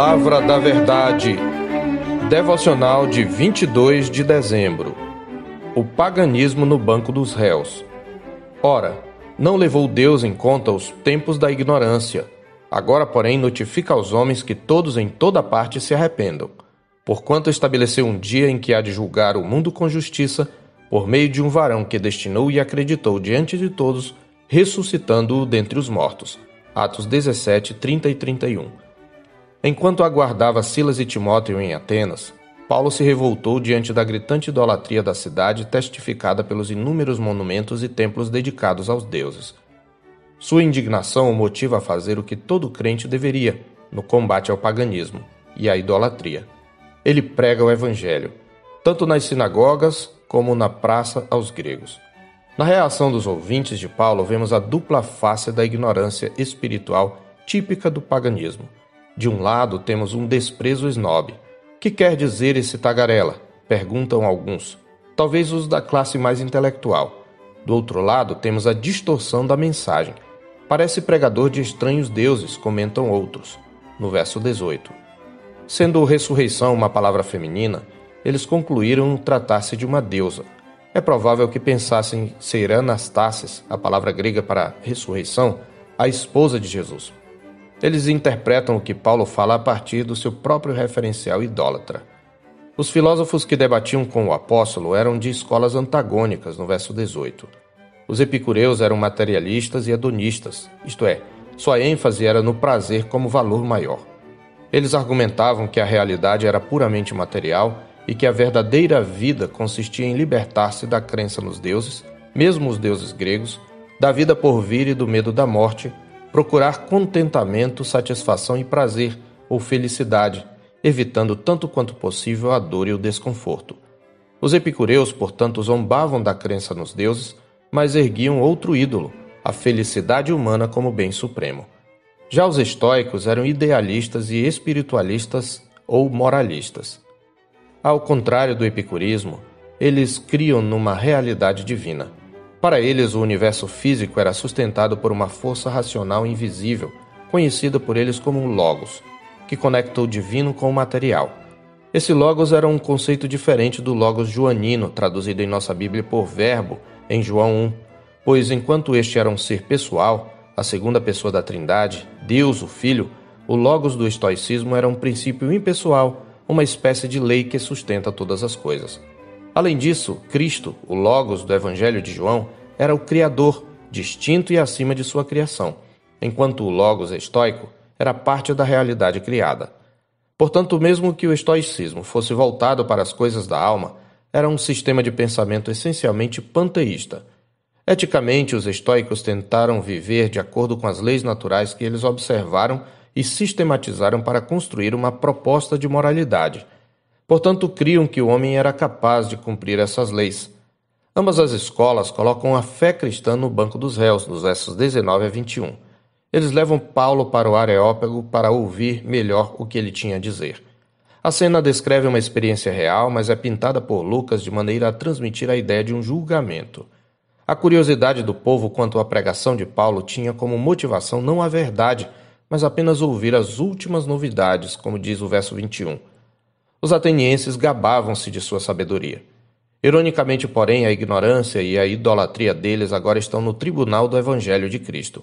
Palavra da Verdade. Devocional de 22 de dezembro. O paganismo no banco dos réus. Ora, não levou Deus em conta os tempos da ignorância. Agora, porém, notifica aos homens que todos em toda parte se arrependam. Porquanto estabeleceu um dia em que há de julgar o mundo com justiça, por meio de um varão que destinou e acreditou diante de todos, ressuscitando-o dentre os mortos. Atos 17, 30 e 31. Enquanto aguardava Silas e Timóteo em Atenas, Paulo se revoltou diante da gritante idolatria da cidade, testificada pelos inúmeros monumentos e templos dedicados aos deuses. Sua indignação o motiva a fazer o que todo crente deveria no combate ao paganismo e à idolatria. Ele prega o evangelho, tanto nas sinagogas como na praça aos gregos. Na reação dos ouvintes de Paulo, vemos a dupla face da ignorância espiritual típica do paganismo. De um lado, temos um desprezo snob. Que quer dizer esse tagarela? Perguntam alguns. Talvez os da classe mais intelectual. Do outro lado, temos a distorção da mensagem. Parece pregador de estranhos deuses, comentam outros. No verso 18. Sendo ressurreição uma palavra feminina, eles concluíram tratar-se de uma deusa. É provável que pensassem ser Anastasis, a palavra grega para ressurreição, a esposa de Jesus. Eles interpretam o que Paulo fala a partir do seu próprio referencial idólatra. Os filósofos que debatiam com o apóstolo eram de escolas antagônicas, no verso 18. Os epicureus eram materialistas e hedonistas, isto é, sua ênfase era no prazer como valor maior. Eles argumentavam que a realidade era puramente material e que a verdadeira vida consistia em libertar-se da crença nos deuses, mesmo os deuses gregos, da vida por vir e do medo da morte, procurar contentamento, satisfação e prazer ou felicidade, evitando tanto quanto possível a dor e o desconforto. Os epicureus, portanto, zombavam da crença nos deuses, mas erguiam outro ídolo, a felicidade humana como bem supremo. Já os estoicos eram idealistas e espiritualistas ou moralistas. Ao contrário do epicurismo, eles criam numa realidade divina. Para eles, o universo físico era sustentado por uma força racional invisível, conhecida por eles como Logos, que conecta o divino com o material. Esse Logos era um conceito diferente do Logos joanino, traduzido em nossa Bíblia por Verbo, em João 1, pois enquanto este era um ser pessoal, a segunda pessoa da Trindade, Deus, o Filho, o Logos do estoicismo era um princípio impessoal, uma espécie de lei que sustenta todas as coisas. Além disso, Cristo, o Logos do Evangelho de João, era o Criador, distinto e acima de sua criação, enquanto o Logos estoico era parte da realidade criada. Portanto, mesmo que o estoicismo fosse voltado para as coisas da alma, era um sistema de pensamento essencialmente panteísta. Eticamente, os estoicos tentaram viver de acordo com as leis naturais que eles observaram e sistematizaram para construir uma proposta de moralidade Portanto, criam que o homem era capaz de cumprir essas leis. Ambas as escolas colocam a fé cristã no banco dos réus, nos versos 19 a 21. Eles levam Paulo para o Areópago para ouvir melhor o que ele tinha a dizer. A cena descreve uma experiência real, mas é pintada por Lucas de maneira a transmitir a ideia de um julgamento. A curiosidade do povo quanto à pregação de Paulo tinha como motivação não a verdade, mas apenas ouvir as últimas novidades, como diz o verso 21. Os atenienses gabavam-se de sua sabedoria. Ironicamente, porém, a ignorância e a idolatria deles agora estão no tribunal do Evangelho de Cristo.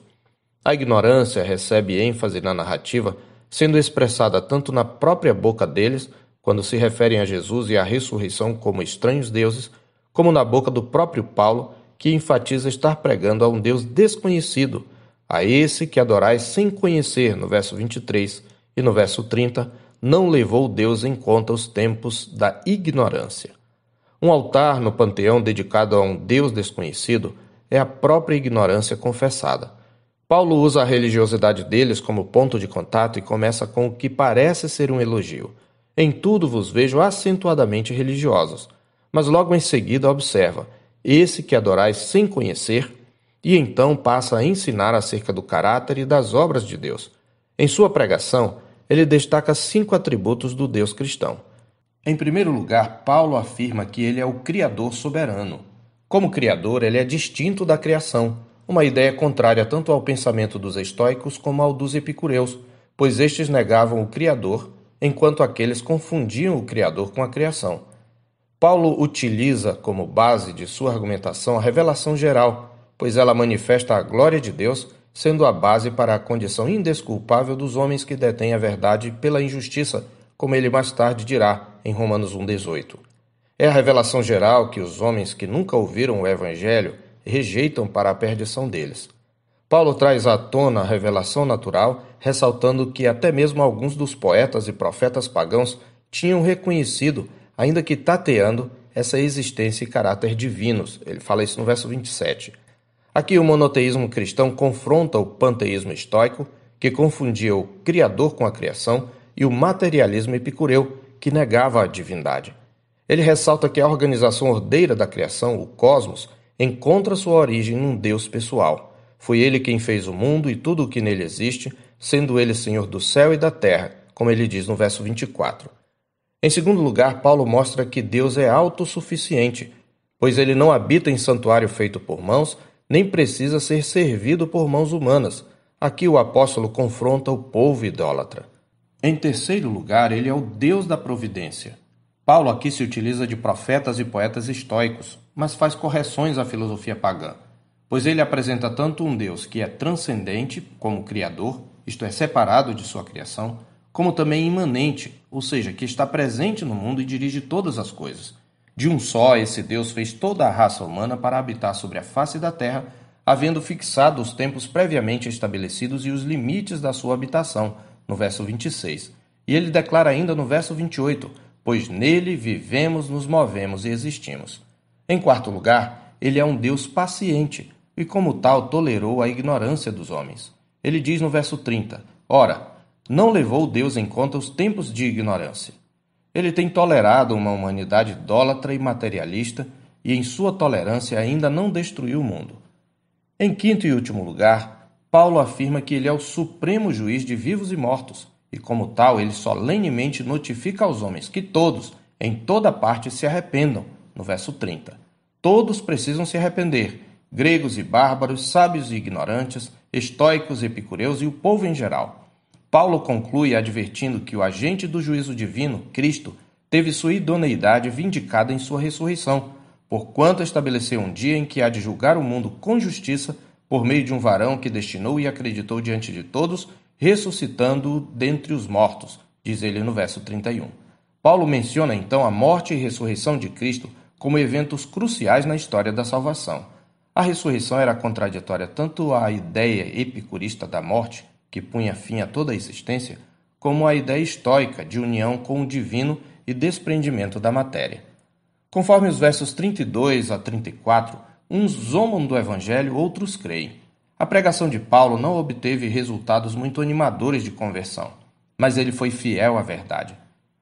A ignorância recebe ênfase na narrativa, sendo expressada tanto na própria boca deles, quando se referem a Jesus e à ressurreição como estranhos deuses, como na boca do próprio Paulo, que enfatiza estar pregando a um Deus desconhecido, a esse que adorais sem conhecer, no verso 23 e no verso 30 não levou Deus em conta os tempos da ignorância. Um altar no panteão dedicado a um Deus desconhecido é a própria ignorância confessada. Paulo usa a religiosidade deles como ponto de contato e começa com o que parece ser um elogio. Em tudo vos vejo acentuadamente religiosos. Mas logo em seguida observa: esse que adorais sem conhecer, e então passa a ensinar acerca do caráter e das obras de Deus. Em sua pregação, ele destaca cinco atributos do Deus cristão. Em primeiro lugar, Paulo afirma que ele é o Criador soberano. Como Criador, ele é distinto da criação, uma ideia contrária tanto ao pensamento dos estoicos como ao dos epicureus, pois estes negavam o Criador, enquanto aqueles confundiam o Criador com a criação. Paulo utiliza como base de sua argumentação a revelação geral, pois ela manifesta a glória de Deus, sendo a base para a condição indesculpável dos homens que detêm a verdade pela injustiça, como ele mais tarde dirá em Romanos 1,18. É a revelação geral que os homens que nunca ouviram o Evangelho rejeitam para a perdição deles. Paulo traz à tona a revelação natural, ressaltando que até mesmo alguns dos poetas e profetas pagãos tinham reconhecido ainda que tateando essa existência e caráter divinos. Ele fala isso no verso 27. Aqui o monoteísmo cristão confronta o panteísmo estoico, que confundia o Criador com a criação, e o materialismo epicureu, que negava a divindade. Ele ressalta que a organização ordeira da criação, o cosmos, encontra sua origem num Deus pessoal. Foi ele quem fez o mundo e tudo o que nele existe, sendo ele Senhor do céu e da terra, como ele diz no verso 24. Em segundo lugar, Paulo mostra que Deus é autossuficiente, pois ele não habita em santuário feito por mãos, nem precisa ser servido por mãos humanas. Aqui o apóstolo confronta o povo idólatra. Em terceiro lugar, ele é o Deus da providência. Paulo aqui se utiliza de profetas e poetas estoicos, mas faz correções à filosofia pagã, pois ele apresenta tanto um Deus que é transcendente, como Criador, isto é, separado de sua criação, como também imanente, ou seja, que está presente no mundo e dirige todas as coisas. De um só, esse Deus fez toda a raça humana para habitar sobre a face da terra, havendo fixado os tempos previamente estabelecidos e os limites da sua habitação, no verso 26. E ele declara ainda no verso 28, pois nele vivemos, nos movemos e existimos. Em quarto lugar, ele é um Deus paciente, e como tal tolerou a ignorância dos homens. Ele diz no verso 30, Ora, não levou Deus em conta os tempos de ignorância. Ele tem tolerado uma humanidade idólatra e materialista e, em sua tolerância, ainda não destruiu o mundo. Em quinto e último lugar, Paulo afirma que ele é o supremo juiz de vivos e mortos, e, como tal, ele solenemente notifica aos homens que todos, em toda parte, se arrependam, no verso 30. Todos precisam se arrepender, gregos e bárbaros, sábios e ignorantes, estoicos e epicureus e o povo em geral. Paulo conclui advertindo que o agente do juízo divino, Cristo, teve sua idoneidade vindicada em sua ressurreição, porquanto estabeleceu um dia em que há de julgar o mundo com justiça por meio de um varão que destinou e acreditou diante de todos, ressuscitando-o dentre os mortos, diz ele no verso 31. Paulo menciona então a morte e ressurreição de Cristo como eventos cruciais na história da salvação. A ressurreição era contraditória tanto à ideia epicurista da morte, que punha fim a toda a existência, como a ideia estoica de união com o divino e desprendimento da matéria. Conforme os versos 32 a 34, uns zombam do evangelho, outros creem. A pregação de Paulo não obteve resultados muito animadores de conversão, mas ele foi fiel à verdade.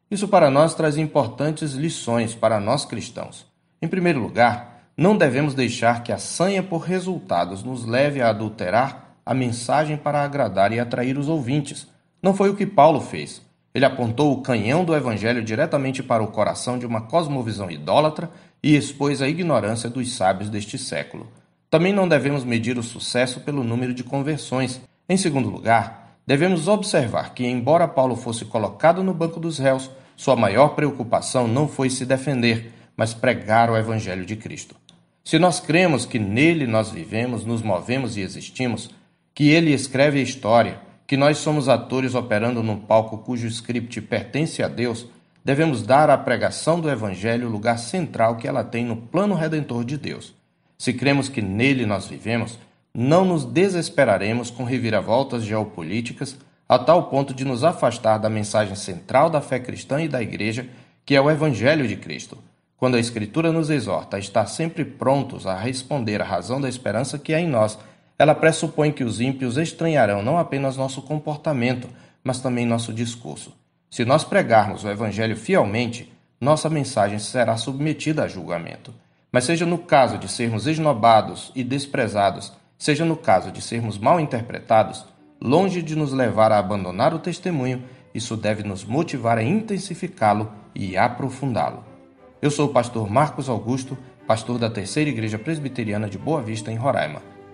Isso para nós traz importantes lições para nós cristãos. Em primeiro lugar, não devemos deixar que a sanha por resultados nos leve a adulterar a mensagem para agradar e atrair os ouvintes. Não foi o que Paulo fez. Ele apontou o canhão do evangelho diretamente para o coração de uma cosmovisão idólatra e expôs a ignorância dos sábios deste século. Também não devemos medir o sucesso pelo número de conversões. Em segundo lugar, devemos observar que, embora Paulo fosse colocado no banco dos réus, sua maior preocupação não foi se defender, mas pregar o Evangelho de Cristo. Se nós cremos que nele nós vivemos, nos movemos e existimos, que ele escreve a história, que nós somos atores operando num palco cujo script pertence a Deus, devemos dar à pregação do Evangelho o lugar central que ela tem no plano redentor de Deus. Se cremos que nele nós vivemos, não nos desesperaremos com reviravoltas geopolíticas a tal ponto de nos afastar da mensagem central da fé cristã e da Igreja, que é o Evangelho de Cristo. Quando a Escritura nos exorta a estar sempre prontos a responder à razão da esperança que há em nós ela pressupõe que os ímpios estranharão não apenas nosso comportamento, mas também nosso discurso. Se nós pregarmos o Evangelho fielmente, nossa mensagem será submetida a julgamento. Mas seja no caso de sermos esnobados e desprezados, seja no caso de sermos mal interpretados, longe de nos levar a abandonar o testemunho, isso deve nos motivar a intensificá-lo e aprofundá-lo. Eu sou o pastor Marcos Augusto, pastor da Terceira Igreja Presbiteriana de Boa Vista, em Roraima.